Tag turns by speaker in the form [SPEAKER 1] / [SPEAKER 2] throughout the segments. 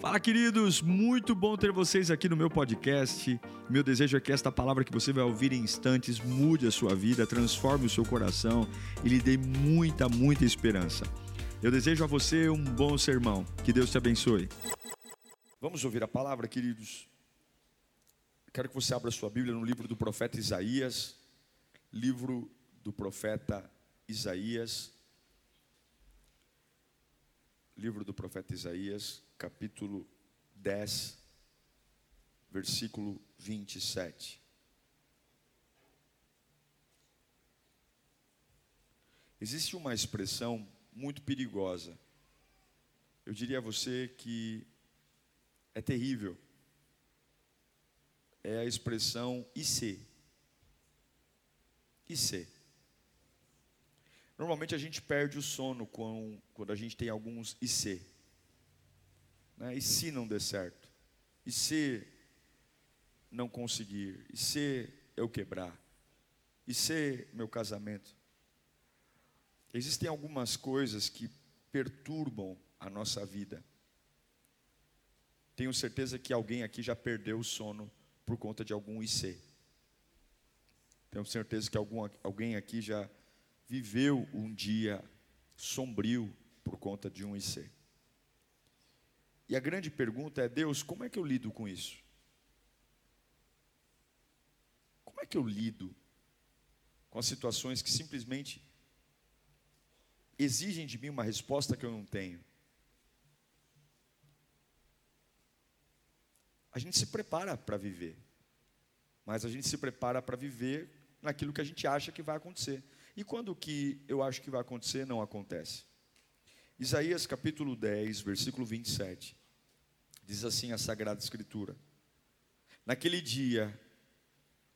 [SPEAKER 1] Fala, queridos! Muito bom ter vocês aqui no meu podcast. Meu desejo é que esta palavra que você vai ouvir em instantes mude a sua vida, transforme o seu coração e lhe dê muita, muita esperança. Eu desejo a você um bom sermão. Que Deus te abençoe. Vamos ouvir a palavra, queridos. Quero que você abra sua Bíblia no livro do profeta Isaías, livro do profeta Isaías, livro do profeta Isaías, capítulo 10, versículo 27. Existe uma expressão muito perigosa. Eu diria a você que é terrível. É a expressão IC. IC. Normalmente a gente perde o sono quando a gente tem alguns IC. Né? E se não der certo? E se não conseguir? E se eu quebrar? E se meu casamento? Existem algumas coisas que perturbam a nossa vida. Tenho certeza que alguém aqui já perdeu o sono por conta de algum IC. Tenho certeza que algum, alguém aqui já viveu um dia sombrio por conta de um IC. E a grande pergunta é: Deus, como é que eu lido com isso? Como é que eu lido com as situações que simplesmente exigem de mim uma resposta que eu não tenho? A gente se prepara para viver, mas a gente se prepara para viver naquilo que a gente acha que vai acontecer. E quando o que eu acho que vai acontecer não acontece? Isaías capítulo 10, versículo 27. Diz assim a Sagrada Escritura: Naquele dia,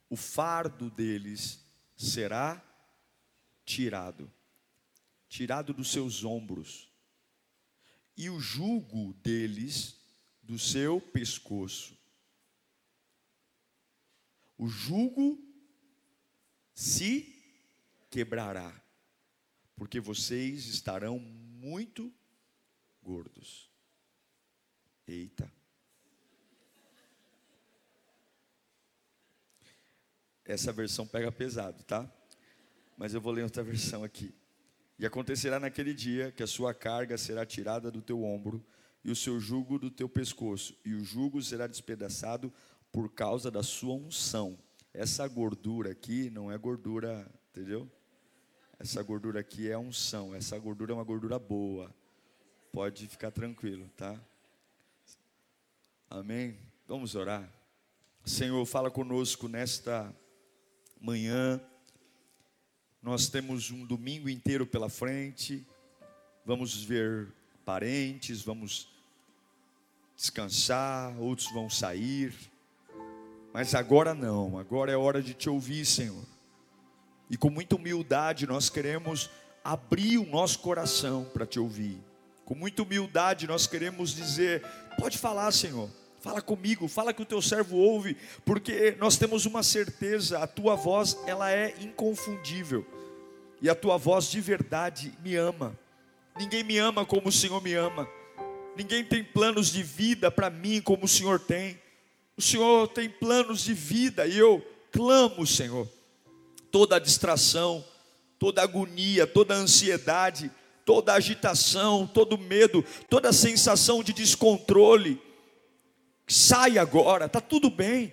[SPEAKER 1] o fardo deles será tirado, tirado dos seus ombros, e o jugo deles do seu pescoço. O jugo se quebrará, porque vocês estarão muito gordos. Eita. Essa versão pega pesado, tá? Mas eu vou ler outra versão aqui. E acontecerá naquele dia que a sua carga será tirada do teu ombro e o seu jugo do teu pescoço, e o jugo será despedaçado por causa da sua unção. Essa gordura aqui não é gordura, entendeu? Essa gordura aqui é unção, essa gordura é uma gordura boa. Pode ficar tranquilo, tá? Amém? Vamos orar. Senhor, fala conosco nesta manhã. Nós temos um domingo inteiro pela frente. Vamos ver parentes, vamos descansar, outros vão sair. Mas agora não, agora é hora de te ouvir, Senhor. E com muita humildade nós queremos abrir o nosso coração para te ouvir. Com muita humildade nós queremos dizer: pode falar, Senhor. Fala comigo, fala que o teu servo ouve, porque nós temos uma certeza, a tua voz, ela é inconfundível. E a tua voz de verdade me ama. Ninguém me ama como o Senhor me ama. Ninguém tem planos de vida para mim como o Senhor tem. O Senhor tem planos de vida e eu clamo, Senhor. Toda distração, toda agonia, toda ansiedade, toda agitação, todo medo, toda sensação de descontrole, Sai agora, está tudo bem.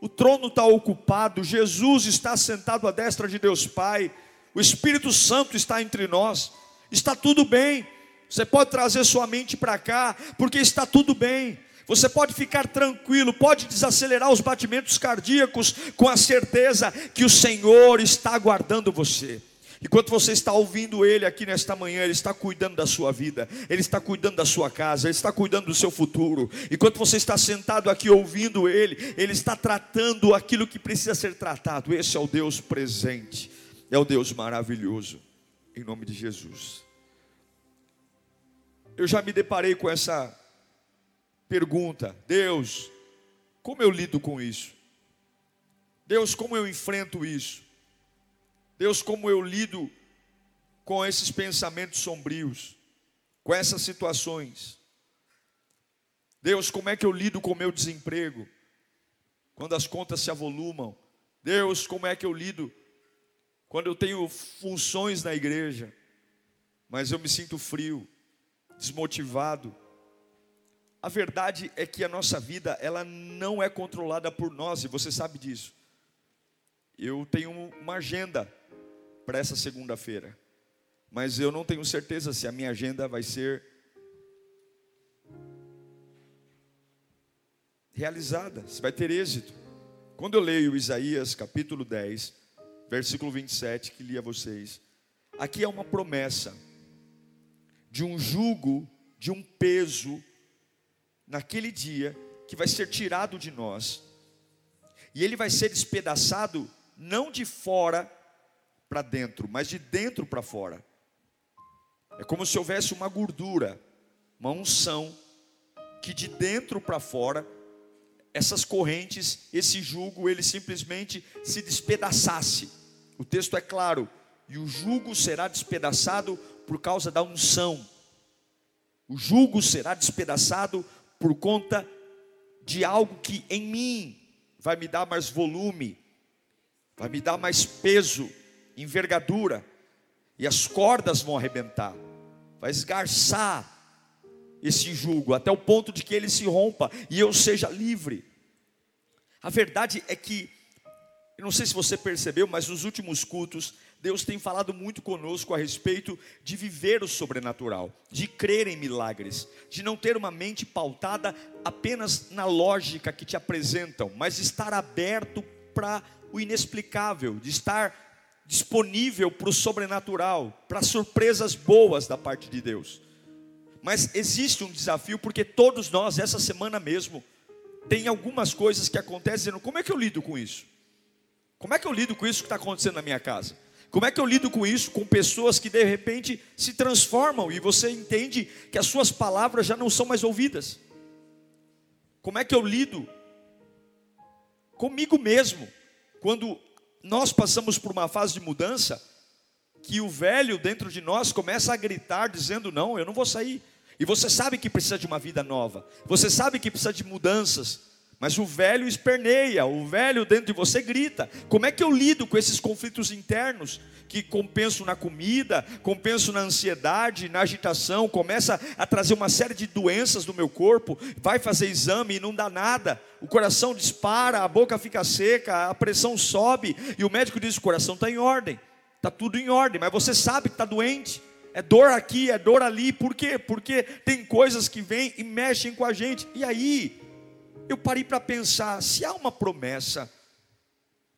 [SPEAKER 1] O trono está ocupado, Jesus está sentado à destra de Deus Pai, o Espírito Santo está entre nós, está tudo bem. Você pode trazer sua mente para cá, porque está tudo bem. Você pode ficar tranquilo, pode desacelerar os batimentos cardíacos com a certeza que o Senhor está aguardando você. Enquanto você está ouvindo Ele aqui nesta manhã, Ele está cuidando da sua vida, Ele está cuidando da sua casa, Ele está cuidando do seu futuro. Enquanto você está sentado aqui ouvindo Ele, Ele está tratando aquilo que precisa ser tratado. Esse é o Deus presente, é o Deus maravilhoso, em nome de Jesus. Eu já me deparei com essa pergunta: Deus, como eu lido com isso? Deus, como eu enfrento isso? Deus, como eu lido com esses pensamentos sombrios, com essas situações. Deus, como é que eu lido com o meu desemprego? Quando as contas se avolumam. Deus, como é que eu lido quando eu tenho funções na igreja, mas eu me sinto frio, desmotivado? A verdade é que a nossa vida, ela não é controlada por nós, e você sabe disso. Eu tenho uma agenda para essa segunda-feira, mas eu não tenho certeza se a minha agenda vai ser realizada, se vai ter êxito. Quando eu leio Isaías capítulo 10, versículo 27, que li a vocês, aqui é uma promessa de um jugo, de um peso, naquele dia, que vai ser tirado de nós, e ele vai ser despedaçado, não de fora para dentro, mas de dentro para fora. É como se houvesse uma gordura, uma unção, que de dentro para fora, essas correntes, esse jugo, ele simplesmente se despedaçasse. O texto é claro, e o jugo será despedaçado por causa da unção. O jugo será despedaçado por conta de algo que em mim vai me dar mais volume, vai me dar mais peso, envergadura, e as cordas vão arrebentar, vai esgarçar esse jugo até o ponto de que ele se rompa e eu seja livre. A verdade é que, eu não sei se você percebeu, mas nos últimos cultos Deus tem falado muito conosco a respeito de viver o sobrenatural, de crer em milagres, de não ter uma mente pautada apenas na lógica que te apresentam, mas estar aberto para o inexplicável, de estar disponível para o sobrenatural, para surpresas boas da parte de Deus. Mas existe um desafio, porque todos nós, essa semana mesmo, tem algumas coisas que acontecem, como é que eu lido com isso? Como é que eu lido com isso que está acontecendo na minha casa? Como é que eu lido com isso? Com pessoas que de repente se transformam e você entende que as suas palavras já não são mais ouvidas. Como é que eu lido comigo mesmo quando nós passamos por uma fase de mudança que o velho dentro de nós começa a gritar dizendo: "Não, eu não vou sair". E você sabe que precisa de uma vida nova. Você sabe que precisa de mudanças. Mas o velho esperneia, o velho dentro de você grita. Como é que eu lido com esses conflitos internos que compenso na comida, compenso na ansiedade, na agitação, começa a trazer uma série de doenças no meu corpo, vai fazer exame e não dá nada. O coração dispara, a boca fica seca, a pressão sobe e o médico diz: "O coração está em ordem". Está tudo em ordem, mas você sabe que está doente. É dor aqui, é dor ali. Por quê? Porque tem coisas que vêm e mexem com a gente. E aí, eu parei para pensar: se há uma promessa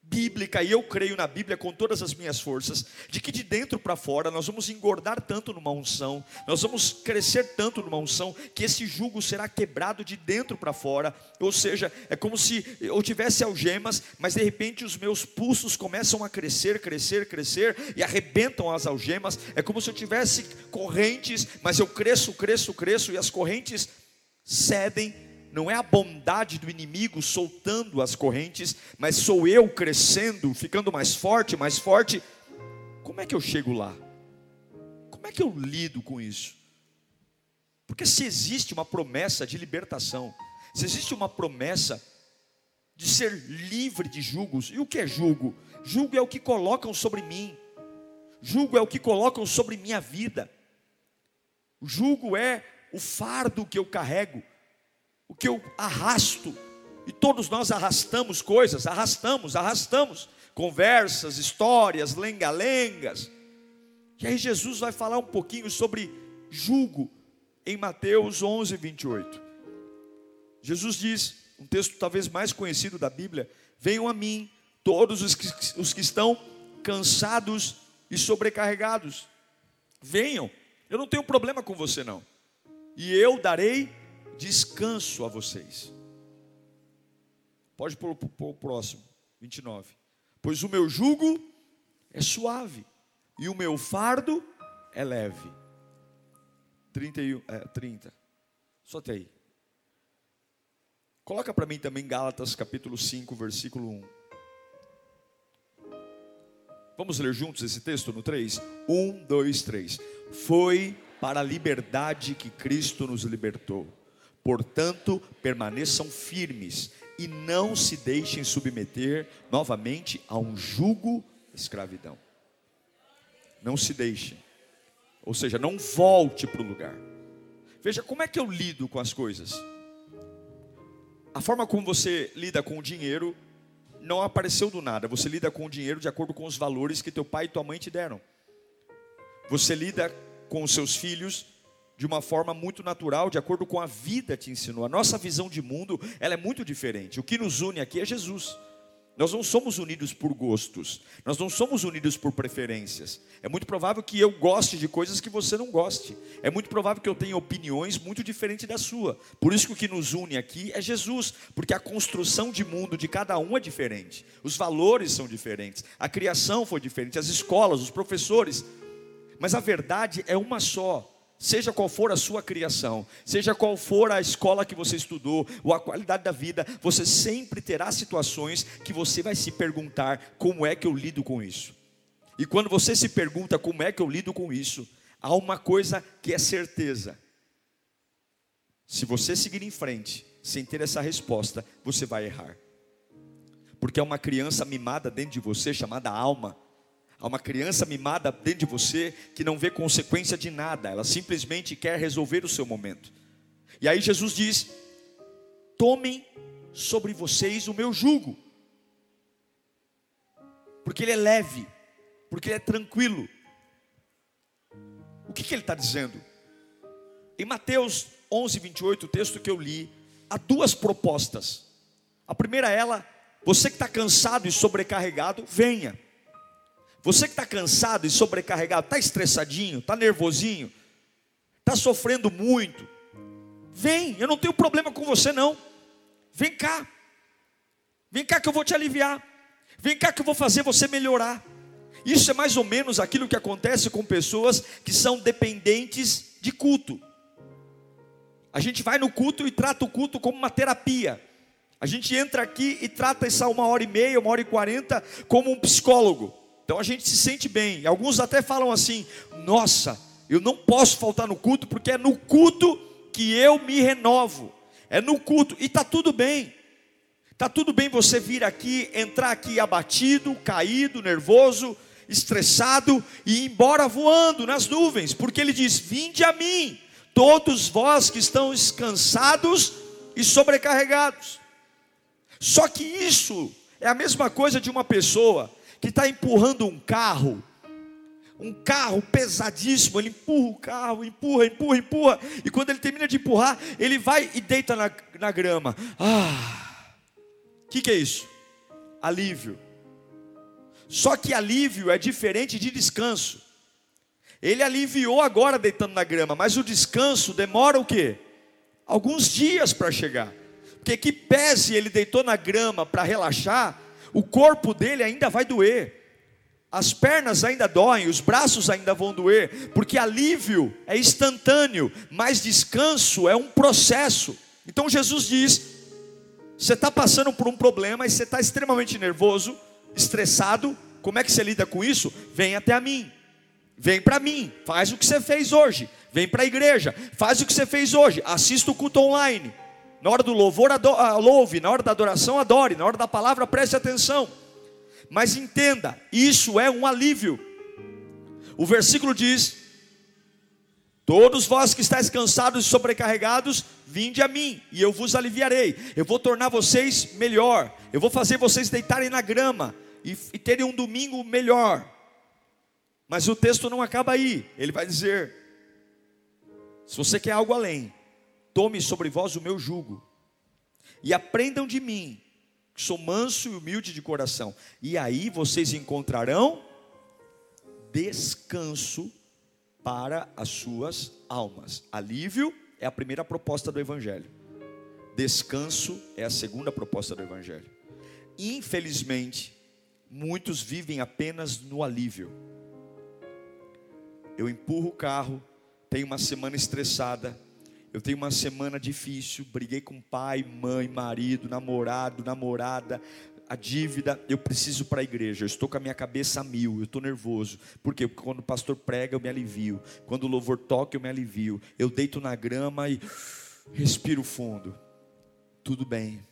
[SPEAKER 1] bíblica, e eu creio na Bíblia com todas as minhas forças, de que de dentro para fora nós vamos engordar tanto numa unção, nós vamos crescer tanto numa unção, que esse jugo será quebrado de dentro para fora, ou seja, é como se eu tivesse algemas, mas de repente os meus pulsos começam a crescer, crescer, crescer, e arrebentam as algemas, é como se eu tivesse correntes, mas eu cresço, cresço, cresço, e as correntes cedem não é a bondade do inimigo soltando as correntes, mas sou eu crescendo, ficando mais forte, mais forte. Como é que eu chego lá? Como é que eu lido com isso? Porque se existe uma promessa de libertação, se existe uma promessa de ser livre de julgos, e o que é julgo? Julgo é o que colocam sobre mim, julgo é o que colocam sobre minha vida, julgo é o fardo que eu carrego, o que eu arrasto, e todos nós arrastamos coisas, arrastamos, arrastamos, conversas, histórias, lenga-lengas. E aí Jesus vai falar um pouquinho sobre julgo em Mateus 11, 28. Jesus diz, um texto talvez mais conhecido da Bíblia: Venham a mim, todos os que, os que estão cansados e sobrecarregados. Venham, eu não tenho problema com você não, e eu darei descanso a vocês. Pode pôr o próximo, 29. Pois o meu jugo é suave e o meu fardo é leve. 31, é, 30. Só tem aí. Coloca para mim também Gálatas capítulo 5, versículo 1. Vamos ler juntos esse texto no 3? 1, 2, 3. Foi para a liberdade que Cristo nos libertou Portanto, permaneçam firmes e não se deixem submeter novamente a um jugo escravidão. Não se deixem. Ou seja, não volte para o lugar. Veja como é que eu lido com as coisas. A forma como você lida com o dinheiro não apareceu do nada. Você lida com o dinheiro de acordo com os valores que teu pai e tua mãe te deram. Você lida com os seus filhos de uma forma muito natural, de acordo com a vida te ensinou. A nossa visão de mundo, ela é muito diferente. O que nos une aqui é Jesus. Nós não somos unidos por gostos, nós não somos unidos por preferências. É muito provável que eu goste de coisas que você não goste. É muito provável que eu tenha opiniões muito diferentes da sua. Por isso que o que nos une aqui é Jesus, porque a construção de mundo de cada um é diferente. Os valores são diferentes, a criação foi diferente, as escolas, os professores. Mas a verdade é uma só seja qual for a sua criação, seja qual for a escola que você estudou, ou a qualidade da vida, você sempre terá situações que você vai se perguntar: como é que eu lido com isso? E quando você se pergunta como é que eu lido com isso, há uma coisa que é certeza: se você seguir em frente sem ter essa resposta, você vai errar. Porque é uma criança mimada dentro de você chamada alma Há uma criança mimada dentro de você que não vê consequência de nada, ela simplesmente quer resolver o seu momento. E aí Jesus diz: Tomem sobre vocês o meu jugo, porque ele é leve, porque ele é tranquilo. O que, que ele está dizendo? Em Mateus 11, 28, o texto que eu li, há duas propostas. A primeira é ela, você que está cansado e sobrecarregado, venha. Você que está cansado e sobrecarregado, está estressadinho, está nervosinho, está sofrendo muito, vem, eu não tenho problema com você não. Vem cá, vem cá que eu vou te aliviar, vem cá que eu vou fazer você melhorar. Isso é mais ou menos aquilo que acontece com pessoas que são dependentes de culto. A gente vai no culto e trata o culto como uma terapia. A gente entra aqui e trata essa uma hora e meia, uma hora e quarenta como um psicólogo. Então a gente se sente bem. Alguns até falam assim: nossa, eu não posso faltar no culto, porque é no culto que eu me renovo. É no culto, e está tudo bem. Está tudo bem você vir aqui, entrar aqui abatido, caído, nervoso, estressado e ir embora voando nas nuvens, porque ele diz: Vinde a mim, todos vós que estão cansados e sobrecarregados. Só que isso é a mesma coisa de uma pessoa que está empurrando um carro, um carro pesadíssimo, ele empurra o carro, empurra, empurra, empurra, e quando ele termina de empurrar, ele vai e deita na, na grama. Ah, o que, que é isso? Alívio. Só que alívio é diferente de descanso. Ele aliviou agora deitando na grama, mas o descanso demora o quê? Alguns dias para chegar. Porque que pese ele deitou na grama para relaxar, o corpo dele ainda vai doer, as pernas ainda doem, os braços ainda vão doer, porque alívio é instantâneo, mas descanso é um processo. Então Jesus diz: você está passando por um problema e você está extremamente nervoso, estressado, como é que você lida com isso? Vem até a mim, vem para mim, faz o que você fez hoje, vem para a igreja, faz o que você fez hoje, assista o culto online, na hora do louvor, ah, louve. Na hora da adoração, adore. Na hora da palavra, preste atenção. Mas entenda, isso é um alívio. O versículo diz: Todos vós que estáis cansados e sobrecarregados, vinde a mim, e eu vos aliviarei. Eu vou tornar vocês melhor. Eu vou fazer vocês deitarem na grama e, e terem um domingo melhor. Mas o texto não acaba aí. Ele vai dizer: se você quer algo além, Tome sobre vós o meu jugo, e aprendam de mim, que sou manso e humilde de coração, e aí vocês encontrarão descanso para as suas almas. Alívio é a primeira proposta do Evangelho, descanso é a segunda proposta do Evangelho. Infelizmente, muitos vivem apenas no alívio. Eu empurro o carro, tenho uma semana estressada, eu tenho uma semana difícil, briguei com pai, mãe, marido, namorado, namorada, a dívida, eu preciso para a igreja, eu estou com a minha cabeça a mil, eu estou nervoso. Porque quando o pastor prega, eu me alivio. Quando o louvor toca, eu me alivio. Eu deito na grama e Respiro fundo. Tudo bem.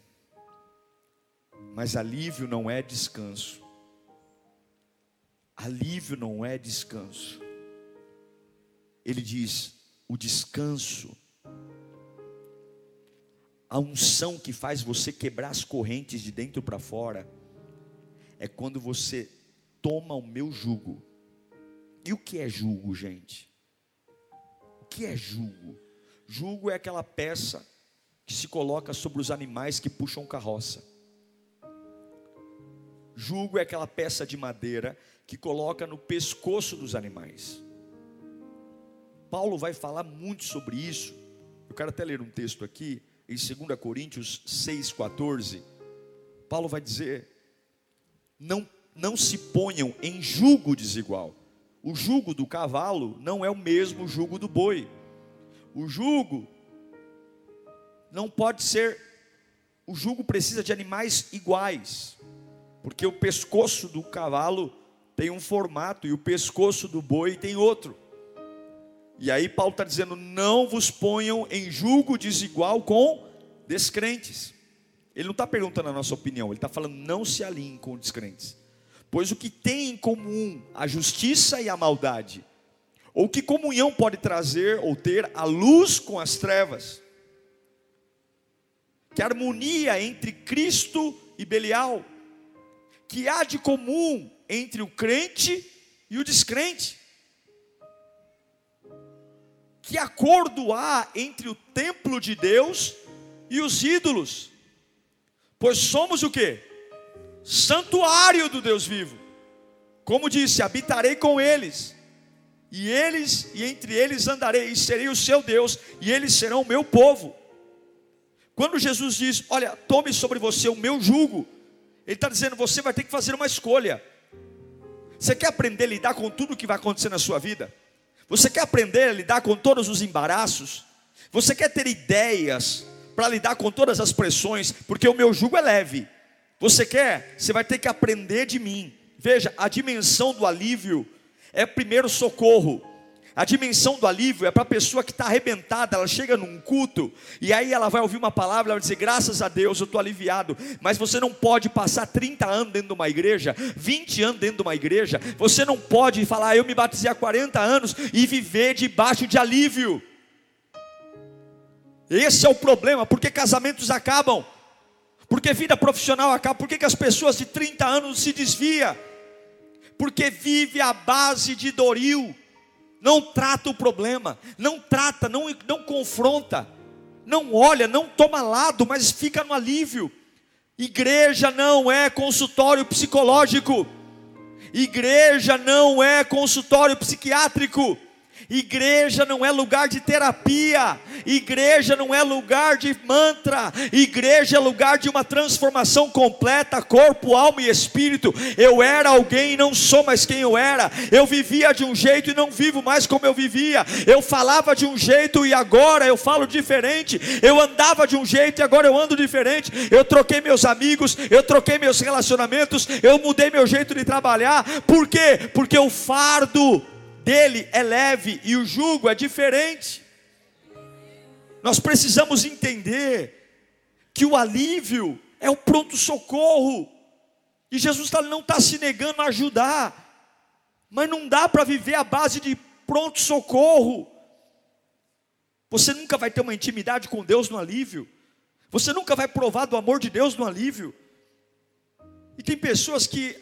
[SPEAKER 1] Mas alívio não é descanso. Alívio não é descanso. Ele diz: o descanso, a unção que faz você quebrar as correntes de dentro para fora, é quando você toma o meu jugo. E o que é jugo, gente? O que é jugo? Jugo é aquela peça que se coloca sobre os animais que puxam carroça. Jugo é aquela peça de madeira que coloca no pescoço dos animais. Paulo vai falar muito sobre isso. Eu quero até ler um texto aqui, em 2 Coríntios 6,14. Paulo vai dizer: não, não se ponham em jugo desigual. O jugo do cavalo não é o mesmo jugo do boi. O jugo não pode ser, o jugo precisa de animais iguais, porque o pescoço do cavalo tem um formato e o pescoço do boi tem outro. E aí Paulo está dizendo: não vos ponham em julgo desigual com descrentes. Ele não está perguntando a nossa opinião, ele está falando: não se alinhem com descrentes. Pois o que tem em comum a justiça e a maldade? Ou que comunhão pode trazer ou ter a luz com as trevas? Que harmonia entre Cristo e Belial? Que há de comum entre o crente e o descrente? Que acordo há entre o templo de Deus e os ídolos? Pois somos o que? Santuário do Deus vivo. Como disse, habitarei com eles, e eles e entre eles andarei, e serei o seu Deus, e eles serão o meu povo. Quando Jesus diz, olha, tome sobre você o meu jugo, Ele está dizendo, você vai ter que fazer uma escolha. Você quer aprender a lidar com tudo que vai acontecer na sua vida? Você quer aprender a lidar com todos os embaraços? Você quer ter ideias para lidar com todas as pressões? Porque o meu jugo é leve. Você quer? Você vai ter que aprender de mim. Veja, a dimensão do alívio é primeiro socorro. A dimensão do alívio é para a pessoa que está arrebentada, ela chega num culto e aí ela vai ouvir uma palavra, ela vai dizer: graças a Deus eu estou aliviado. Mas você não pode passar 30 anos dentro de uma igreja, 20 anos dentro de uma igreja, você não pode falar, eu me batizei há 40 anos e viver debaixo de alívio. Esse é o problema, porque casamentos acabam, porque vida profissional acaba, porque que as pessoas de 30 anos se desviam? Porque vive à base de Doril não trata o problema, não trata, não, não confronta, não olha, não toma lado, mas fica no alívio. Igreja não é consultório psicológico, igreja não é consultório psiquiátrico. Igreja não é lugar de terapia, igreja não é lugar de mantra, igreja é lugar de uma transformação completa, corpo, alma e espírito. Eu era alguém e não sou mais quem eu era. Eu vivia de um jeito e não vivo mais como eu vivia. Eu falava de um jeito e agora eu falo diferente. Eu andava de um jeito e agora eu ando diferente. Eu troquei meus amigos, eu troquei meus relacionamentos, eu mudei meu jeito de trabalhar. Por quê? Porque o fardo dele é leve e o jugo é diferente. Nós precisamos entender que o alívio é o pronto-socorro, e Jesus não está se negando a ajudar, mas não dá para viver à base de pronto-socorro. Você nunca vai ter uma intimidade com Deus no alívio, você nunca vai provar do amor de Deus no alívio. E tem pessoas que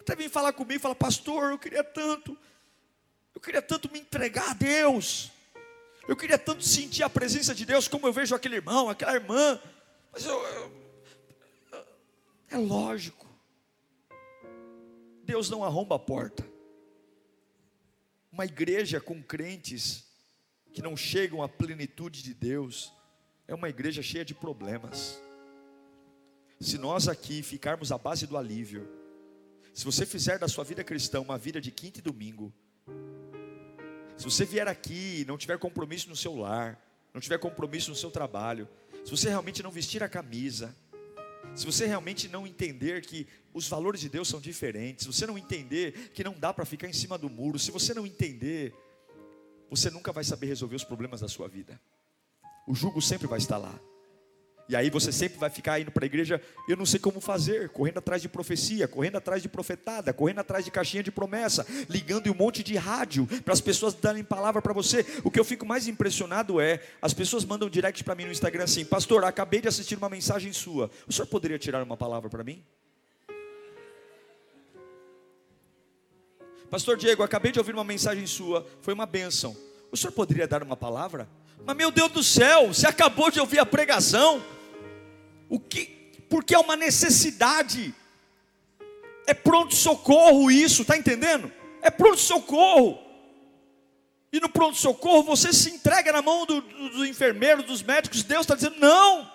[SPEAKER 1] até vêm falar comigo e falam, pastor, eu queria tanto eu queria tanto me entregar a Deus. Eu queria tanto sentir a presença de Deus como eu vejo aquele irmão, aquela irmã. Mas eu, eu, é lógico. Deus não arromba a porta. Uma igreja com crentes que não chegam à plenitude de Deus é uma igreja cheia de problemas. Se nós aqui ficarmos à base do alívio, se você fizer da sua vida cristã uma vida de quinta e domingo, se você vier aqui e não tiver compromisso no seu lar, não tiver compromisso no seu trabalho, se você realmente não vestir a camisa, se você realmente não entender que os valores de Deus são diferentes, se você não entender que não dá para ficar em cima do muro, se você não entender, você nunca vai saber resolver os problemas da sua vida. o jugo sempre vai estar lá. E aí você sempre vai ficar indo para a igreja, eu não sei como fazer, correndo atrás de profecia, correndo atrás de profetada, correndo atrás de caixinha de promessa, ligando em um monte de rádio para as pessoas darem palavra para você. O que eu fico mais impressionado é, as pessoas mandam direct para mim no Instagram assim: "Pastor, acabei de assistir uma mensagem sua. O senhor poderia tirar uma palavra para mim?" Pastor Diego, acabei de ouvir uma mensagem sua, foi uma bênção. O senhor poderia dar uma palavra? Mas meu Deus do céu, você acabou de ouvir a pregação. O que? Porque é uma necessidade. É pronto socorro isso, tá entendendo? É pronto socorro. E no pronto socorro você se entrega na mão do, do, do enfermeiro, dos médicos. Deus está dizendo: não.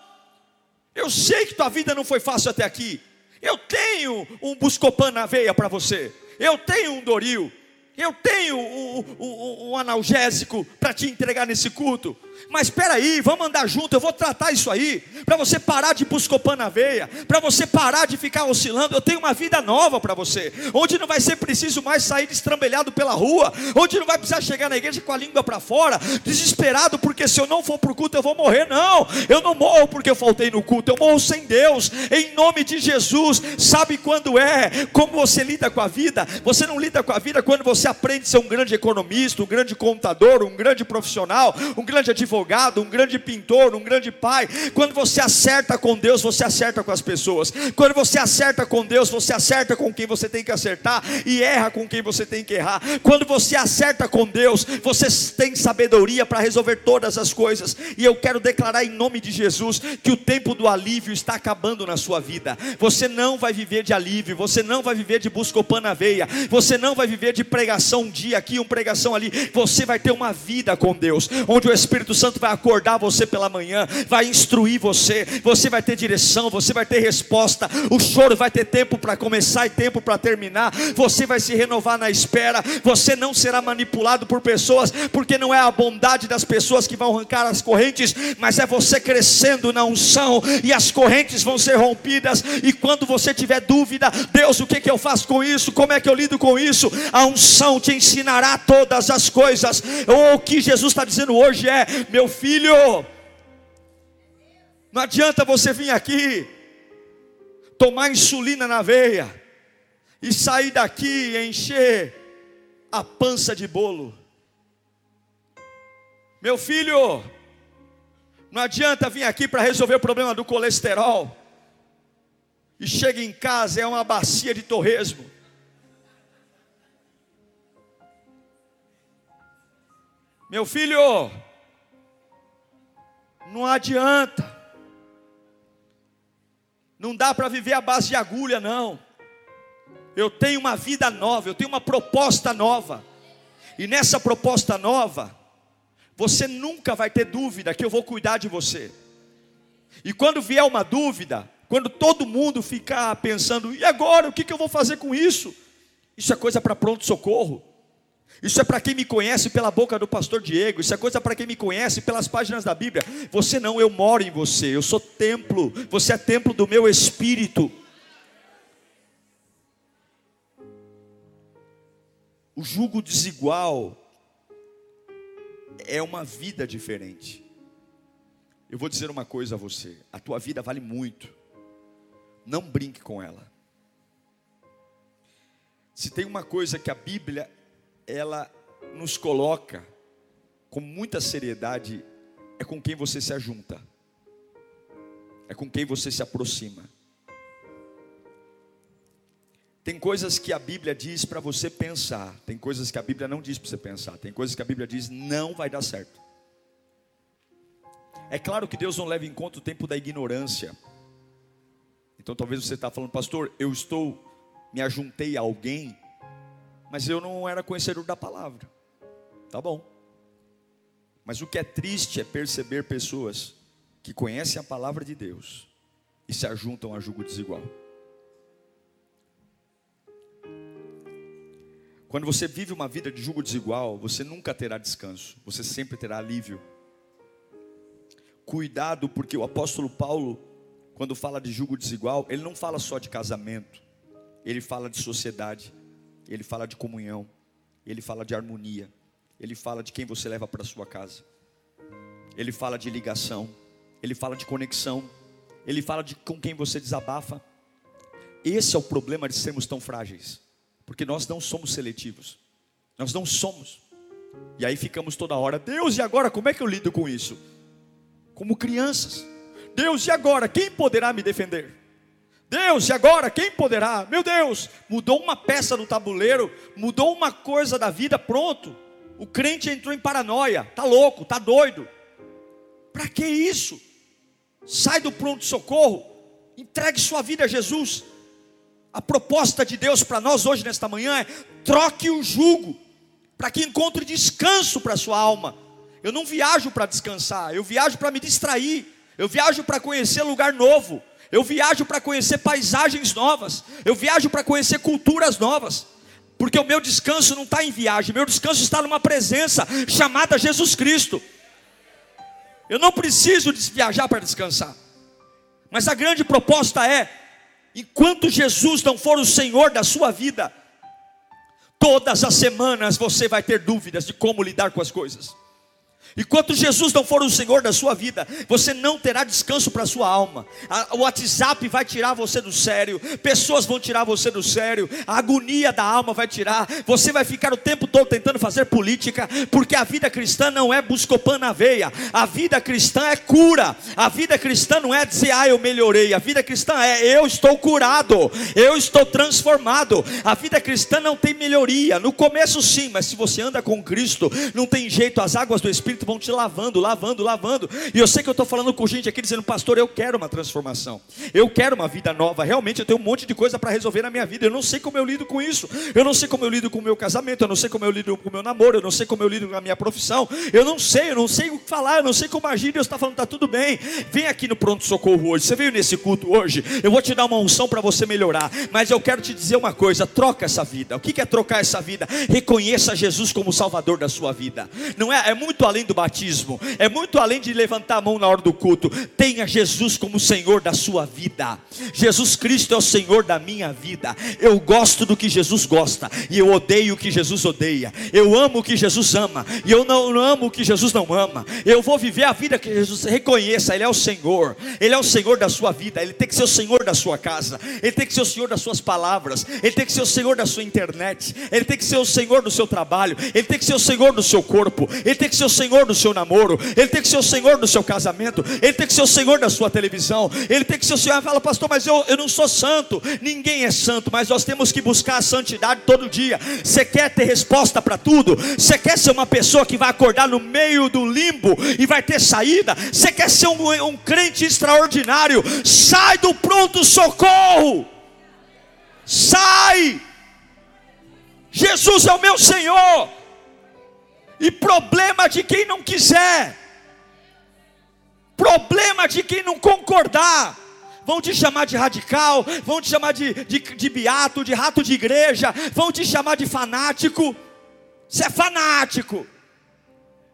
[SPEAKER 1] Eu sei que tua vida não foi fácil até aqui. Eu tenho um buscopan na veia para você. Eu tenho um Doril. Eu tenho um, um, um analgésico para te entregar nesse culto. Mas espera aí, vamos andar junto, eu vou tratar isso aí, para você parar de buscopar na veia, para você parar de ficar oscilando. Eu tenho uma vida nova para você, onde não vai ser preciso mais sair destrambelhado pela rua, onde não vai precisar chegar na igreja com a língua para fora, desesperado, porque se eu não for para o culto eu vou morrer. Não, eu não morro porque eu faltei no culto, eu morro sem Deus, em nome de Jesus. Sabe quando é? Como você lida com a vida? Você não lida com a vida quando você aprende a ser um grande economista, um grande contador, um grande profissional, um grande advogado, um grande pintor, um grande pai. Quando você acerta com Deus, você acerta com as pessoas. Quando você acerta com Deus, você acerta com quem você tem que acertar e erra com quem você tem que errar. Quando você acerta com Deus, você tem sabedoria para resolver todas as coisas. E eu quero declarar em nome de Jesus que o tempo do alívio está acabando na sua vida. Você não vai viver de alívio, você não vai viver de buscopan na veia, você não vai viver de pregação um dia aqui, uma pregação ali. Você vai ter uma vida com Deus, onde o Espírito Santo vai acordar você pela manhã, vai instruir você, você vai ter direção, você vai ter resposta. O choro vai ter tempo para começar e tempo para terminar. Você vai se renovar na espera. Você não será manipulado por pessoas, porque não é a bondade das pessoas que vão arrancar as correntes, mas é você crescendo na unção e as correntes vão ser rompidas. E quando você tiver dúvida, Deus, o que, que eu faço com isso? Como é que eu lido com isso? A unção te ensinará todas as coisas. O que Jesus está dizendo hoje é: meu filho, não adianta você vir aqui, tomar insulina na veia, e sair daqui e encher a pança de bolo. Meu filho, não adianta vir aqui para resolver o problema do colesterol, e chega em casa é uma bacia de torresmo. Meu filho, não adianta. Não dá para viver à base de agulha, não. Eu tenho uma vida nova, eu tenho uma proposta nova. E nessa proposta nova, você nunca vai ter dúvida que eu vou cuidar de você. E quando vier uma dúvida, quando todo mundo ficar pensando, e agora, o que, eu vou fazer com isso? Isso é coisa para pronto-socorro. Isso é para quem me conhece pela boca do pastor Diego. Isso é coisa para quem me conhece pelas páginas da Bíblia. Você não, eu moro em você. Eu sou templo. Você é templo do meu espírito. O jugo desigual é uma vida diferente. Eu vou dizer uma coisa a você: a tua vida vale muito. Não brinque com ela. Se tem uma coisa que a Bíblia ela nos coloca com muita seriedade é com quem você se ajunta, é com quem você se aproxima. Tem coisas que a Bíblia diz para você pensar, tem coisas que a Bíblia não diz para você pensar, tem coisas que a Bíblia diz não vai dar certo. É claro que Deus não leva em conta o tempo da ignorância. Então talvez você está falando, pastor, eu estou, me ajuntei a alguém mas eu não era conhecedor da palavra. Tá bom. Mas o que é triste é perceber pessoas que conhecem a palavra de Deus e se ajuntam a julgo desigual. Quando você vive uma vida de julgo desigual, você nunca terá descanso, você sempre terá alívio. Cuidado, porque o apóstolo Paulo, quando fala de julgo desigual, ele não fala só de casamento, ele fala de sociedade ele fala de comunhão, ele fala de harmonia, ele fala de quem você leva para sua casa. ele fala de ligação, ele fala de conexão, ele fala de com quem você desabafa. Esse é o problema de sermos tão frágeis, porque nós não somos seletivos, nós não somos. E aí ficamos toda hora, Deus, e agora como é que eu lido com isso? Como crianças, Deus, e agora quem poderá me defender? Deus, e agora quem poderá? Meu Deus, mudou uma peça no tabuleiro, mudou uma coisa da vida, pronto. O crente entrou em paranoia, tá louco, tá doido. Para que isso? Sai do pronto-socorro, entregue sua vida a Jesus. A proposta de Deus para nós hoje, nesta manhã, é troque o jugo, para que encontre descanso para sua alma. Eu não viajo para descansar, eu viajo para me distrair, eu viajo para conhecer lugar novo, eu viajo para conhecer paisagens novas, eu viajo para conhecer culturas novas, porque o meu descanso não está em viagem, meu descanso está numa presença chamada Jesus Cristo. Eu não preciso viajar para descansar. Mas a grande proposta é: enquanto Jesus não for o Senhor da sua vida, todas as semanas você vai ter dúvidas de como lidar com as coisas. Enquanto Jesus não for o Senhor da sua vida, você não terá descanso para a sua alma. O WhatsApp vai tirar você do sério, pessoas vão tirar você do sério, a agonia da alma vai tirar. Você vai ficar o tempo todo tentando fazer política, porque a vida cristã não é buscopan na veia. A vida cristã é cura. A vida cristã não é dizer, ah, eu melhorei. A vida cristã é, eu estou curado, eu estou transformado. A vida cristã não tem melhoria. No começo, sim, mas se você anda com Cristo, não tem jeito, as águas do Espírito Espírito vão te lavando, lavando, lavando. E eu sei que eu estou falando com gente aqui dizendo, pastor, eu quero uma transformação, eu quero uma vida nova. Realmente eu tenho um monte de coisa para resolver na minha vida. Eu não sei como eu lido com isso. Eu não sei como eu lido com o meu casamento. Eu não sei como eu lido com o meu namoro. Eu não sei como eu lido com a minha profissão. Eu não sei, eu não sei o que falar. Eu não sei como agir. Deus está falando, está tudo bem. Vem aqui no pronto socorro hoje. Você veio nesse culto hoje. Eu vou te dar uma unção para você melhorar. Mas eu quero te dizer uma coisa: troca essa vida. O que é trocar essa vida? Reconheça Jesus como Salvador da sua vida. Não é? É muito além do do batismo, é muito além de levantar a mão na hora do culto. Tenha Jesus como Senhor da sua vida. Jesus Cristo é o Senhor da minha vida. Eu gosto do que Jesus gosta e eu odeio o que Jesus odeia. Eu amo o que Jesus ama e eu não amo o que Jesus não ama. Eu vou viver a vida que Jesus reconheça, Ele é o Senhor. Ele é o Senhor da sua vida. Ele tem que ser o Senhor da sua casa. Ele tem que ser o Senhor das suas palavras. Ele tem que ser o Senhor da sua internet. Ele tem que ser o Senhor do seu trabalho. Ele tem que ser o Senhor do seu corpo. Ele tem que ser o Senhor Senhor do seu namoro, Ele tem que ser o Senhor do seu casamento, Ele tem que ser o Senhor da sua televisão, Ele tem que ser o Senhor. Fala, pastor, mas eu, eu não sou santo, ninguém é santo, mas nós temos que buscar a santidade todo dia. Você quer ter resposta para tudo? Você quer ser uma pessoa que vai acordar no meio do limbo e vai ter saída? Você quer ser um, um crente extraordinário? Sai do pronto-socorro, sai. Jesus é o meu Senhor e problema de quem não quiser, problema de quem não concordar. Vão te chamar de radical, vão te chamar de, de, de beato, de rato de igreja, vão te chamar de fanático. Você é fanático,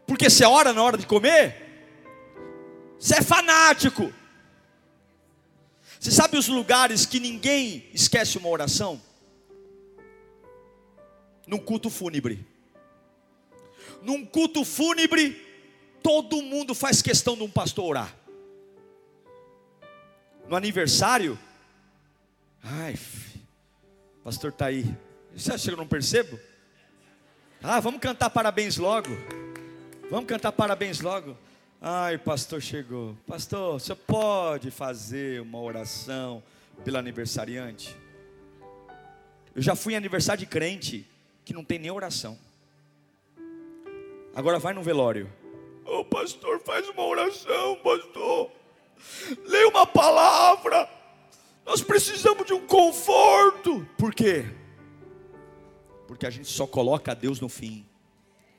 [SPEAKER 1] porque você ora na hora de comer. Você é fanático. Você sabe os lugares que ninguém esquece uma oração? Num culto fúnebre num culto fúnebre, todo mundo faz questão de um pastor orar. No aniversário, ai, pastor está aí. Você acha que eu não percebo? Ah, vamos cantar parabéns logo. Vamos cantar parabéns logo. Ai, pastor chegou. Pastor, você pode fazer uma oração pelo aniversariante? Eu já fui em aniversário de crente que não tem nem oração. Agora vai no velório. Ô oh, pastor, faz uma oração, pastor. Leia uma palavra. Nós precisamos de um conforto. Por quê? Porque a gente só coloca Deus no fim,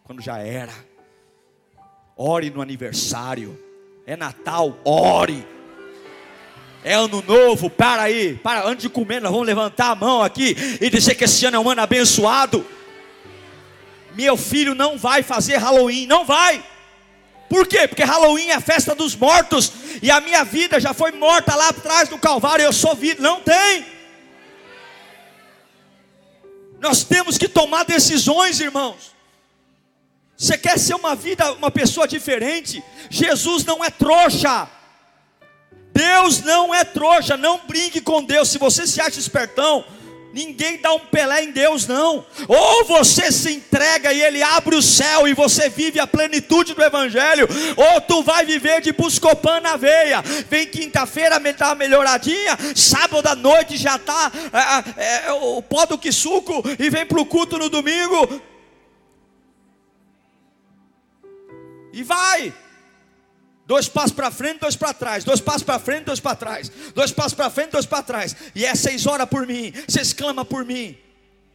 [SPEAKER 1] quando já era. Ore no aniversário. É Natal, ore. É ano novo, para aí, para antes de comer, nós vamos levantar a mão aqui e dizer que esse ano é um ano abençoado. Meu filho não vai fazer Halloween, não vai. Por quê? Porque Halloween é a festa dos mortos e a minha vida já foi morta lá atrás do Calvário, eu sou vida. Não tem. Nós temos que tomar decisões, irmãos. Você quer ser uma vida, uma pessoa diferente? Jesus não é trouxa. Deus não é trouxa, não brinque com Deus. Se você se acha espertão, Ninguém dá um Pelé em Deus, não. Ou você se entrega e Ele abre o céu e você vive a plenitude do Evangelho, ou tu vai viver de buscopan na veia. Vem quinta-feira, dar uma melhoradinha, sábado à noite já está é, é, é, o pó do que suco, e vem para o culto no domingo. E vai. Dois passos para frente, dois para trás. Dois passos para frente, dois para trás. Dois passos para frente, dois para trás. E é seis horas por mim. Você exclama por mim.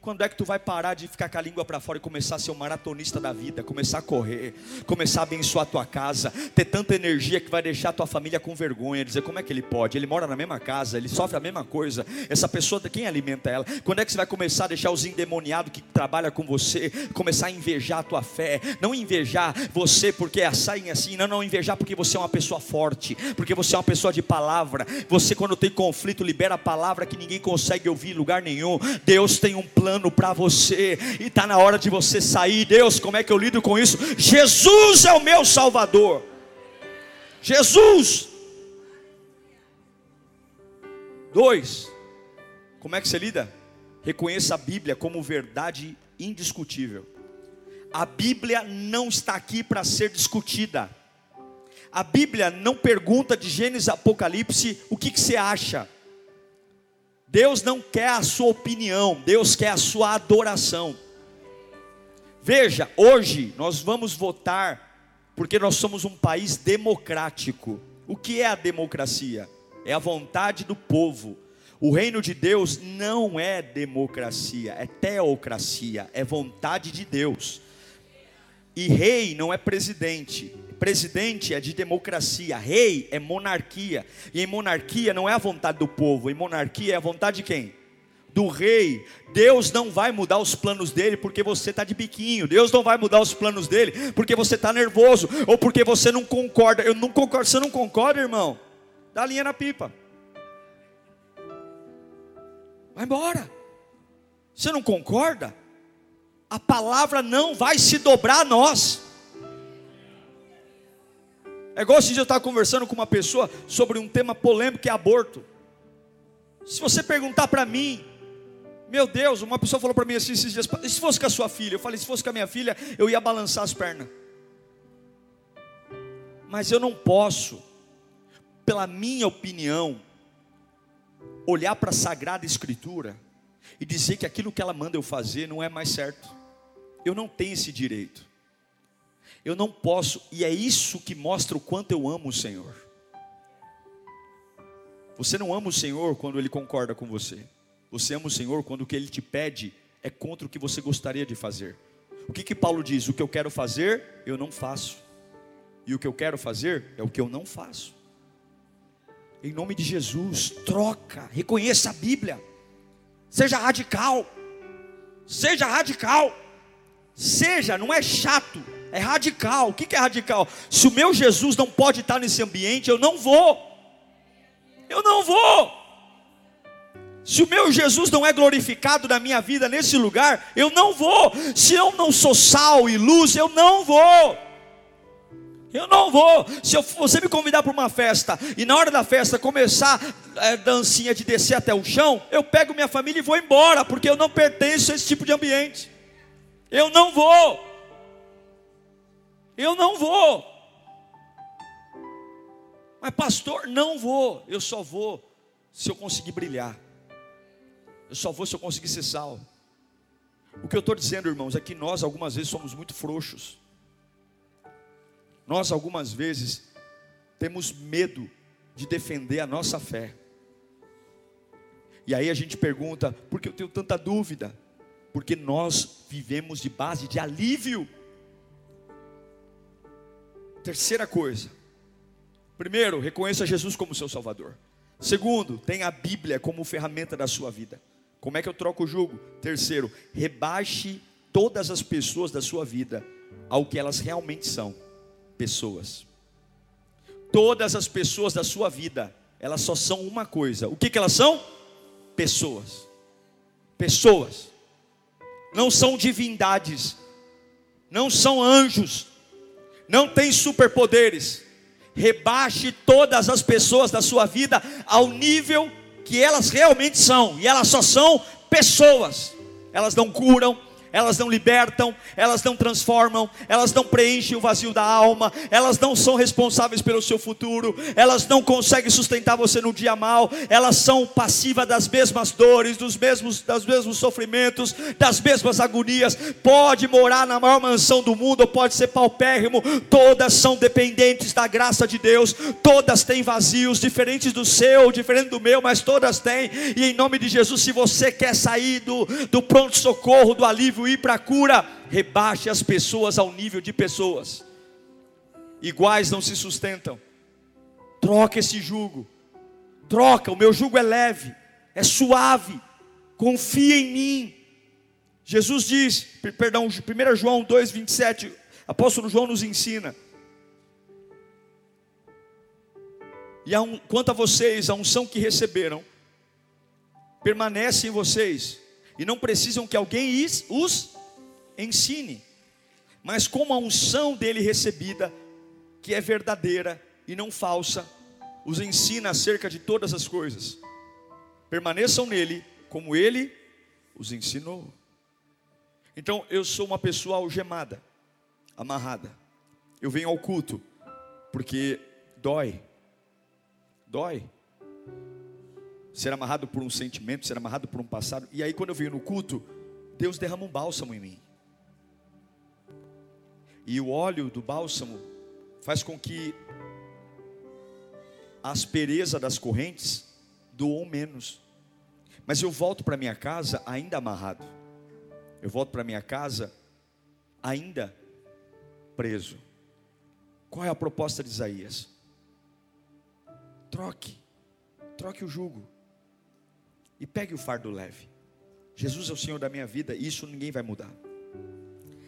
[SPEAKER 1] Quando é que tu vai parar de ficar com a língua para fora e começar a ser um maratonista da vida, começar a correr, começar a abençoar a tua casa, ter tanta energia que vai deixar a tua família com vergonha, dizer como é que ele pode? Ele mora na mesma casa, ele sofre a mesma coisa. Essa pessoa, quem alimenta ela? Quando é que você vai começar a deixar os endemoniados que trabalham com você começar a invejar a tua fé? Não invejar você porque é assim, assim, não, não invejar porque você é uma pessoa forte, porque você é uma pessoa de palavra. Você quando tem conflito libera a palavra que ninguém consegue ouvir em lugar nenhum. Deus tem um plano plano para você, e está na hora de você sair. Deus, como é que eu lido com isso? Jesus é o meu Salvador. Jesus. Dois, como é que você lida? Reconheça a Bíblia como verdade indiscutível. A Bíblia não está aqui para ser discutida. A Bíblia não pergunta de Gênesis Apocalipse o que, que você acha. Deus não quer a sua opinião, Deus quer a sua adoração. Veja, hoje nós vamos votar porque nós somos um país democrático. O que é a democracia? É a vontade do povo. O reino de Deus não é democracia, é teocracia, é vontade de Deus. E rei não é presidente, Presidente é de democracia, rei é monarquia. E em monarquia não é a vontade do povo, em monarquia é a vontade de quem? Do rei. Deus não vai mudar os planos dele porque você está de biquinho. Deus não vai mudar os planos dele porque você está nervoso ou porque você não concorda. Eu não concordo. Você não concorda, irmão? Dá linha na pipa. Vai embora. Você não concorda? A palavra não vai se dobrar a nós. É igual dia eu estava conversando com uma pessoa sobre um tema polêmico que é aborto. Se você perguntar para mim, meu Deus, uma pessoa falou para mim assim esses dias, e se fosse com a sua filha? Eu falei, se fosse com a minha filha, eu ia balançar as pernas. Mas eu não posso, pela minha opinião, olhar para a Sagrada Escritura e dizer que aquilo que ela manda eu fazer não é mais certo. Eu não tenho esse direito. Eu não posso, e é isso que mostra o quanto eu amo o Senhor. Você não ama o Senhor quando Ele concorda com você. Você ama o Senhor quando o que Ele te pede é contra o que você gostaria de fazer. O que que Paulo diz? O que eu quero fazer, eu não faço. E o que eu quero fazer é o que eu não faço. Em nome de Jesus, troca, reconheça a Bíblia. Seja radical. Seja radical. Seja, não é chato é radical. O que é radical? Se o meu Jesus não pode estar nesse ambiente, eu não vou. Eu não vou. Se o meu Jesus não é glorificado na minha vida nesse lugar, eu não vou. Se eu não sou sal e luz, eu não vou. Eu não vou. Se eu, você me convidar para uma festa e na hora da festa começar é, dancinha de descer até o chão, eu pego minha família e vou embora, porque eu não pertenço a esse tipo de ambiente. Eu não vou. Eu não vou. Mas, pastor, não vou. Eu só vou se eu conseguir brilhar. Eu só vou se eu conseguir ser sal. O que eu estou dizendo, irmãos, é que nós algumas vezes somos muito frouxos. Nós algumas vezes temos medo de defender a nossa fé. E aí a gente pergunta, por que eu tenho tanta dúvida? Porque nós vivemos de base de alívio. Terceira coisa. Primeiro, reconheça Jesus como seu Salvador. Segundo, tenha a Bíblia como ferramenta da sua vida. Como é que eu troco o jugo? Terceiro, rebaixe todas as pessoas da sua vida ao que elas realmente são: pessoas. Todas as pessoas da sua vida, elas só são uma coisa. O que, que elas são? Pessoas. Pessoas. Não são divindades. não são anjos, não têm superpoderes. Rebaixe todas as pessoas da sua vida ao nível que elas realmente são, e elas só são pessoas. Elas não curam, elas não libertam, elas não transformam, elas não preenchem o vazio da alma, elas não são responsáveis pelo seu futuro, elas não conseguem sustentar você no dia mal, elas são passivas das mesmas dores, dos mesmos, dos mesmos sofrimentos, das mesmas agonias. Pode morar na maior mansão do mundo, ou pode ser paupérrimo, todas são dependentes da graça de Deus, todas têm vazios, diferentes do seu, diferente do meu, mas todas têm, e em nome de Jesus, se você quer sair do, do pronto-socorro, do alívio, ir para a cura, rebaixe as pessoas ao nível de pessoas. Iguais não se sustentam. Troca esse jugo. Troca, o meu jugo é leve, é suave. Confia em mim. Jesus diz, perdão, 1 João 2:27, apóstolo João nos ensina. E um, quanto a vocês, a unção que receberam, permanece em vocês, e não precisam que alguém os ensine, mas como a unção dele recebida, que é verdadeira e não falsa, os ensina acerca de todas as coisas. Permaneçam nele, como ele os ensinou. Então, eu sou uma pessoa algemada, amarrada. Eu venho ao culto, porque dói, dói ser amarrado por um sentimento, ser amarrado por um passado. E aí, quando eu venho no culto, Deus derrama um bálsamo em mim. E o óleo do bálsamo faz com que a aspereza das correntes doam menos. Mas eu volto para minha casa ainda amarrado. Eu volto para minha casa ainda preso. Qual é a proposta de Isaías? Troque, troque o jugo e pegue o fardo leve. Jesus é o Senhor da minha vida e isso ninguém vai mudar.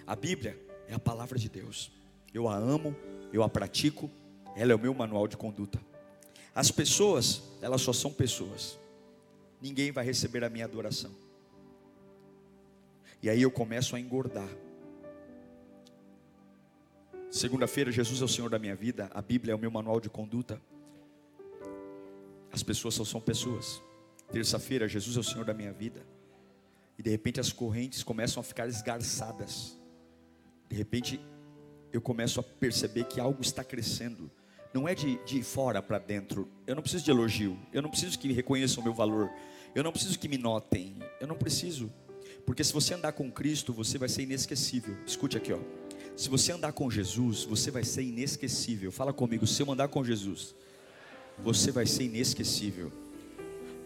[SPEAKER 1] A Bíblia é a palavra de Deus. Eu a amo, eu a pratico, ela é o meu manual de conduta. As pessoas, elas só são pessoas. Ninguém vai receber a minha adoração. E aí eu começo a engordar. Segunda-feira, Jesus é o Senhor da minha vida, a Bíblia é o meu manual de conduta. As pessoas só são pessoas. Terça-feira, Jesus é o Senhor da minha vida. E de repente as correntes começam a ficar esgarçadas. De repente eu começo a perceber que algo está crescendo. Não é de, de fora para dentro. Eu não preciso de elogio. Eu não preciso que reconheçam o meu valor. Eu não preciso que me notem. Eu não preciso. Porque se você andar com Cristo, você vai ser inesquecível. Escute aqui, ó. Se você andar com Jesus, você vai ser inesquecível. Fala comigo, se eu andar com Jesus, você vai ser inesquecível.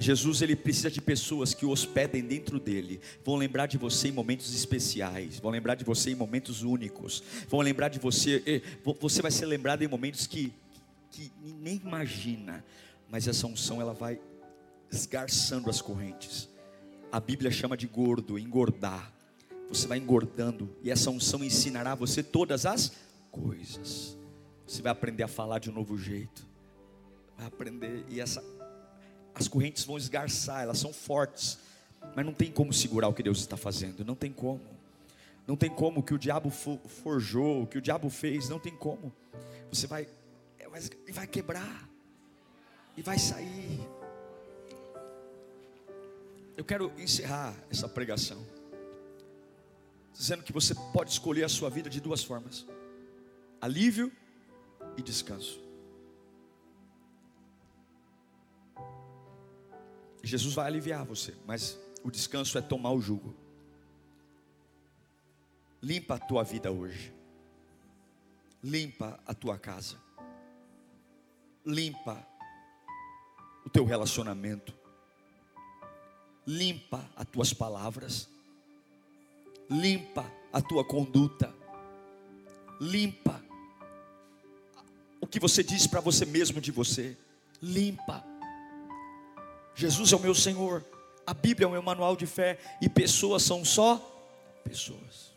[SPEAKER 1] Jesus ele precisa de pessoas que o hospedem dentro dele, vão lembrar de você em momentos especiais, vão lembrar de você em momentos únicos, vão lembrar de você, eh, você vai ser lembrado em momentos que, que nem imagina, mas essa unção ela vai esgarçando as correntes. A Bíblia chama de gordo, engordar. Você vai engordando e essa unção ensinará você todas as coisas. Você vai aprender a falar de um novo jeito. Vai aprender e essa as correntes vão esgarçar, elas são fortes, mas não tem como segurar o que Deus está fazendo, não tem como. Não tem como o que o diabo forjou, o que o diabo fez, não tem como. Você vai e vai quebrar e vai sair. Eu quero encerrar essa pregação dizendo que você pode escolher a sua vida de duas formas: alívio e descanso. Jesus vai aliviar você, mas o descanso é tomar o jugo. Limpa a tua vida hoje. Limpa a tua casa. Limpa o teu relacionamento. Limpa as tuas palavras. Limpa a tua conduta. Limpa o que você diz para você mesmo de você. Limpa Jesus é o meu Senhor, a Bíblia é o meu manual de fé, e pessoas são só pessoas.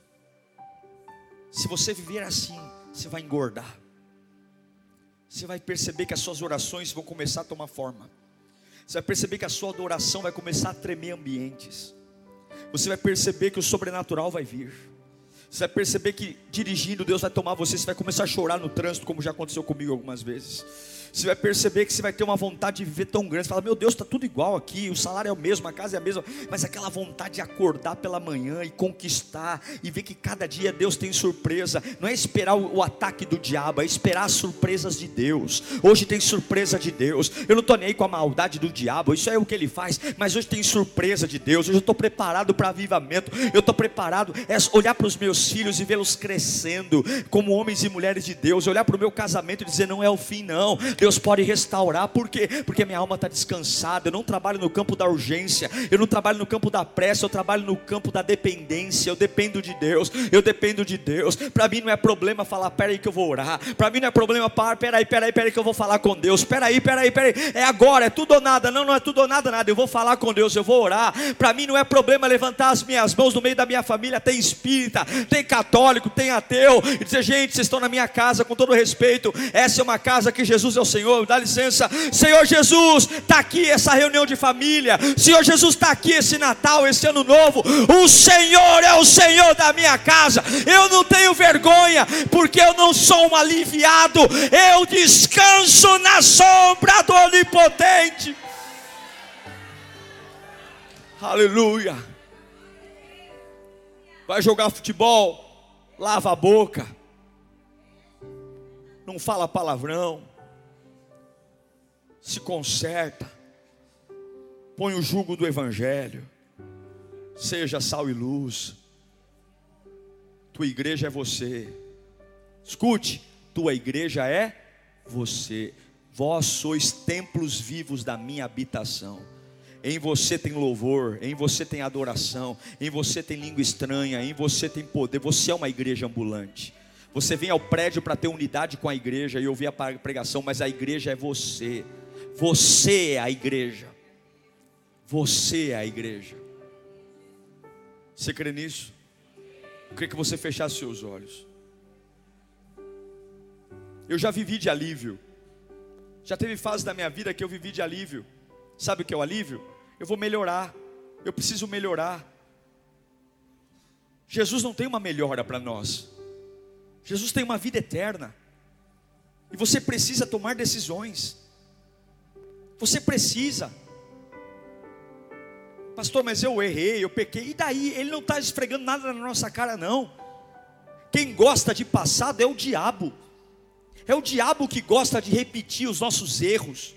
[SPEAKER 1] Se você viver assim, você vai engordar. Você vai perceber que as suas orações vão começar a tomar forma. Você vai perceber que a sua adoração vai começar a tremer ambientes. Você vai perceber que o sobrenatural vai vir. Você vai perceber que dirigindo, Deus vai tomar você, você vai começar a chorar no trânsito, como já aconteceu comigo algumas vezes você vai perceber que você vai ter uma vontade de viver tão grande. Você fala, meu Deus, está tudo igual aqui, o salário é o mesmo, a casa é a mesma, mas aquela vontade de acordar pela manhã e conquistar e ver que cada dia Deus tem surpresa. Não é esperar o, ataque do diabo, é esperar as surpresas de Deus. Hoje tem surpresa de Deus. Eu não estou nem aí com a maldade do diabo, isso é o que ele faz, mas hoje tem surpresa de Deus. Hoje eu estou preparado para avivamento, eu estou preparado é olhar para os meus filhos e vê-los crescendo como homens e mulheres de Deus, olhar para o meu casamento e dizer: não é o fim, não. Deus pode restaurar, por quê? Porque minha alma está descansada. Eu não trabalho no campo da urgência, eu não trabalho no campo da pressa, eu trabalho no campo da dependência. Eu dependo de Deus, eu dependo de Deus. Para mim não é problema falar, peraí que eu vou orar. Para mim não é problema parar, peraí, peraí, peraí que eu vou falar com Deus. Peraí, peraí, peraí, é agora, é tudo ou nada. Não, não é tudo ou nada, nada. Eu vou falar com Deus, eu vou orar. Para mim não é problema levantar as minhas mãos no meio da minha família. Tem espírita, tem católico, tem ateu, e dizer, gente, vocês estão na minha casa, com todo respeito. Essa é uma casa que Jesus é o Senhor dá licença. Senhor Jesus, está aqui essa reunião de família. Senhor Jesus, está aqui esse Natal, esse ano novo. O Senhor é o Senhor da minha casa. Eu não tenho vergonha, porque eu não sou um aliviado. Eu descanso na sombra do Onipotente. Aleluia. Vai jogar futebol, lava a boca. Não fala palavrão se conserta, põe o jugo do Evangelho, seja sal e luz. Tua igreja é você. Escute, tua igreja é você. Vós sois templos vivos da minha habitação. Em você tem louvor, em você tem adoração, em você tem língua estranha, em você tem poder. Você é uma igreja ambulante. Você vem ao prédio para ter unidade com a igreja e ouvir a pregação, mas a igreja é você. Você é a igreja. Você é a igreja. Você crê nisso? Eu queria que você fechasse seus olhos. Eu já vivi de alívio. Já teve fase da minha vida que eu vivi de alívio. Sabe o que é o alívio? Eu vou melhorar. Eu preciso melhorar. Jesus não tem uma melhora para nós. Jesus tem uma vida eterna. E você precisa tomar decisões. Você precisa. Pastor, mas eu errei, eu pequei. E daí? Ele não está esfregando nada na nossa cara, não. Quem gosta de passado é o diabo. É o diabo que gosta de repetir os nossos erros.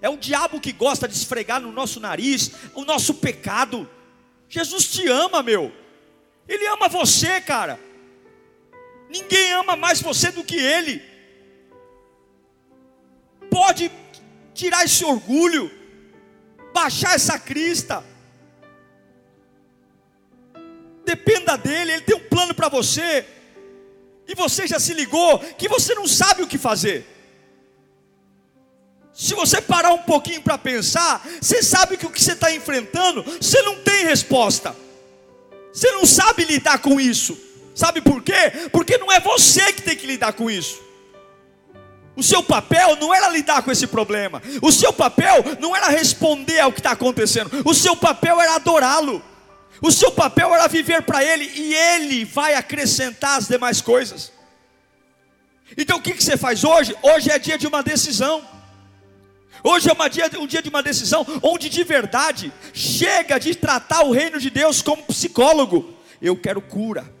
[SPEAKER 1] É o diabo que gosta de esfregar no nosso nariz o nosso pecado. Jesus te ama, meu. Ele ama você, cara. Ninguém ama mais você do que ele. Pode tirar esse orgulho, baixar essa crista. Dependa dele, ele tem um plano para você. E você já se ligou que você não sabe o que fazer. Se você parar um pouquinho para pensar, você sabe que o que você está enfrentando, você não tem resposta. Você não sabe lidar com isso. Sabe por quê? Porque não é você que tem que lidar com isso. O seu papel não era lidar com esse problema. O seu papel não era responder ao que está acontecendo. O seu papel era adorá-lo. O seu papel era viver para Ele e Ele vai acrescentar as demais coisas. Então o que, que você faz hoje? Hoje é dia de uma decisão. Hoje é dia, um dia de uma decisão onde de verdade chega de tratar o reino de Deus como psicólogo. Eu quero cura.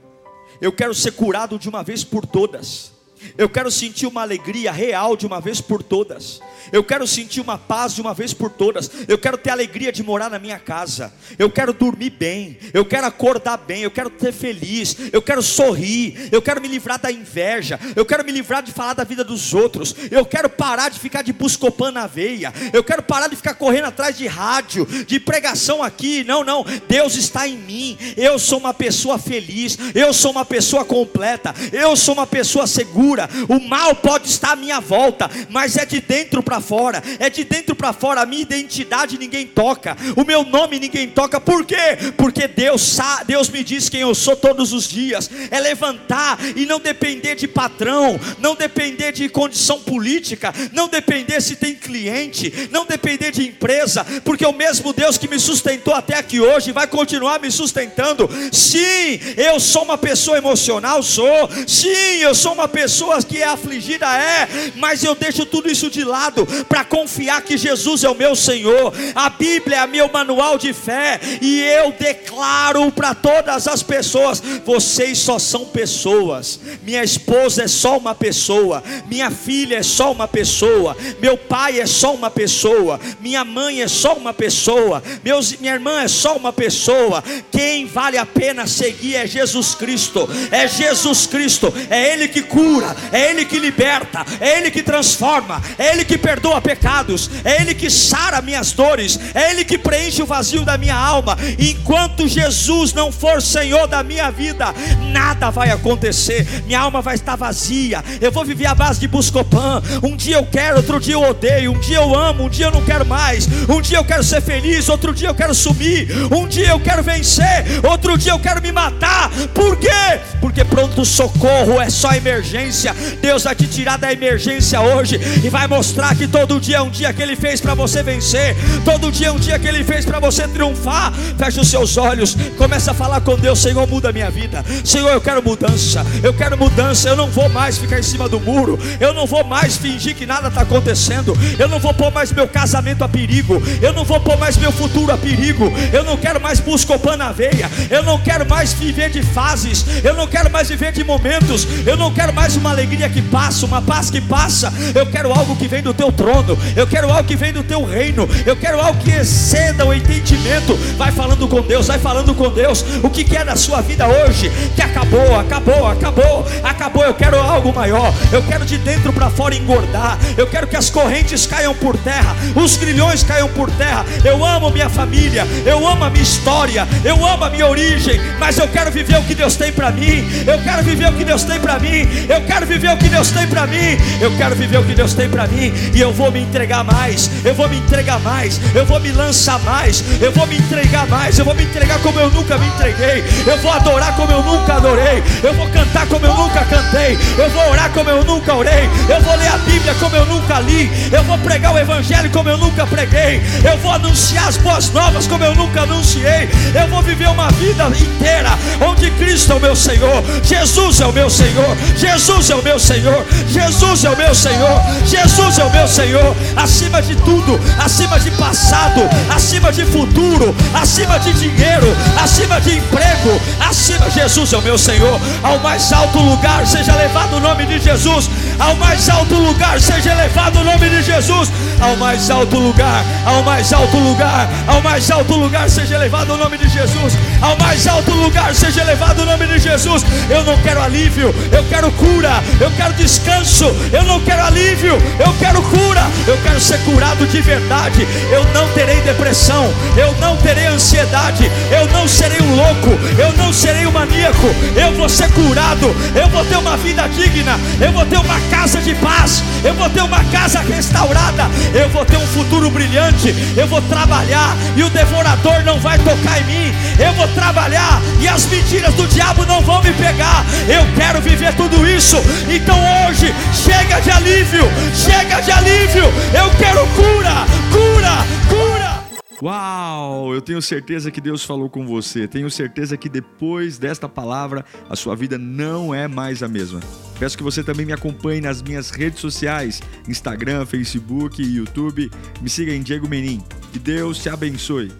[SPEAKER 1] Eu quero ser curado de uma vez por todas. Eu quero sentir uma alegria real de uma vez por todas. Eu quero sentir uma paz de uma vez por todas. Eu quero ter alegria de morar na minha casa. Eu quero dormir bem. Eu quero acordar bem. Eu quero ser feliz. Eu quero sorrir. Eu quero me livrar da inveja. Eu quero me livrar de falar da vida dos outros. Eu quero parar de ficar de buscopan na veia. Eu quero parar de ficar correndo atrás de rádio, de pregação aqui. Não, não. Deus está em mim. Eu sou uma pessoa feliz. Eu sou uma pessoa completa. Eu sou uma pessoa segura O mal pode estar à minha volta, mas é de dentro para fora. É de dentro para fora. A minha identidade ninguém toca. O meu nome ninguém toca. Por quê? Porque Deus, Deus me diz quem eu sou todos os dias. É levantar e não depender de patrão, não depender de condição política, não depender se tem cliente, não depender de empresa, porque o mesmo Deus que me sustentou até aqui hoje vai continuar me sustentando. Sim, eu sou uma pessoa emocional, sou. Sim, eu sou uma pessoa que é afligida, é, mas eu deixo tudo isso de lado para confiar que Jesus é o meu Senhor. A Bíblia é meu manual de fé e eu declaro para todas as pessoas: vocês só são pessoas. Minha esposa é só uma pessoa, minha filha é só uma pessoa, meu pai é só uma pessoa, minha mãe é só uma pessoa, meus, minha irmã é só uma pessoa. Quem vale a pena seguir é Jesus Cristo. É Jesus Cristo. É Ele que cura, é Ele que liberta, é Ele que transforma, é Ele que perdoa pecados, é Ele que sara minhas dores, é Ele que preenche o vazio da minha alma. Enquanto Jesus não for Senhor da minha vida, nada vai acontecer. Minha alma vai estar vazia. Eu vou viver à base de buscopan. Um dia eu quero, outro dia eu odeio. Um dia eu amo, um dia eu não quero mais. Um dia eu quero ser feliz, outro dia eu quero sumir. Um dia eu quero vencer, outro dia eu quero me matar. Por quê? Porque pronto socorro é só emergência. Deus vai te tirar da emergência hoje e vai mostrar que todo dia é um dia que Ele fez para você vencer. Todo dia é um dia que Ele fez para você triunfar. Feche os seus olhos, começa a falar com Deus: Senhor, muda a minha vida. Senhor, eu quero mudança. Eu quero mudança. Eu não vou mais ficar em cima do muro. Eu não vou mais fingir que nada está acontecendo. Eu não vou pôr mais meu casamento a perigo. Eu não vou pôr mais meu futuro a perigo. Eu não quero mais buscopan na veia. Eu não quero mais viver de fases. Eu não quero mais viver de momentos. Eu não quero mais uma alegria que passa, uma paz que passa. Eu quero algo que vem do teu trono. Eu quero algo que vem do teu reino. Eu quero algo que exceda o entendimento. Vai falando com Deus, vai falando com Deus. O que quer da sua vida hoje? Que acabou, acabou, acabou, acabou. Eu quero algo maior. Eu quero de dentro para fora engordar. Eu quero que as correntes caiam por terra, os grilhões caiam por terra. Eu amo minha família, eu amo a minha história, eu amo a minha origem, mas eu quero viver o que Deus tem para mim. Eu quero viver o que Deus tem para mim. Eu quero viver o que Deus tem para mim. Eu quero viver o que Deus tem para mim e eu vou me entregar mais. Eu vou me entregar mais. Eu vou me lançar mais. Eu vou me entregar mais. Eu vou me entregar como eu nunca me entreguei. Eu vou adorar como eu nunca adorei. Eu vou cantar como eu nunca cantei. Eu vou orar como eu nunca orei. Eu vou ler a Bíblia como eu nunca li. Eu vou pregar o Evangelho como eu nunca preguei. Eu vou anunciar as boas novas como eu nunca anunciei. Eu vou viver uma vida inteira onde Cristo é o meu Senhor. Jesus é o meu Senhor. Jesus é o meu Senhor. Jesus é o meu Senhor. Jesus é o meu Senhor. Acima de tudo, acima de passado, acima de futuro, acima de dinheiro, acima de emprego, acima Jesus é o meu Senhor. Ao mais alto lugar seja levado o nome de Jesus. Ao mais alto lugar seja elevado o nome de Jesus. Ao mais alto lugar, ao mais alto lugar, ao mais alto lugar seja elevado o nome de Jesus. Ao mais alto lugar seja elevado o nome de Jesus. Eu não quero alívio, eu quero cura, eu quero descanso, eu não quero alívio, eu quero cura, eu quero ser curado de verdade. Eu não terei depressão, eu não terei ansiedade, eu não serei um louco, eu não serei um maníaco, eu vou ser curado, eu vou ter uma vida digna, eu vou ter uma casa de paz, eu vou ter uma casa restaurada, eu vou ter um futuro brilhante, eu vou trabalhar e o devorador não vai tocar em mim, eu vou trabalhar e as mentiras do diabo não vão me pegar. Eu quero viver tudo isso, então hoje chega de alívio, chega de alívio, eu quero cura, cura, cura.
[SPEAKER 2] Uau! Eu tenho certeza que Deus falou com você. Tenho certeza que depois desta palavra a sua vida não é mais a mesma. Peço que você também me acompanhe nas minhas redes sociais: Instagram, Facebook YouTube. Me siga em Diego Menin. Que Deus te abençoe.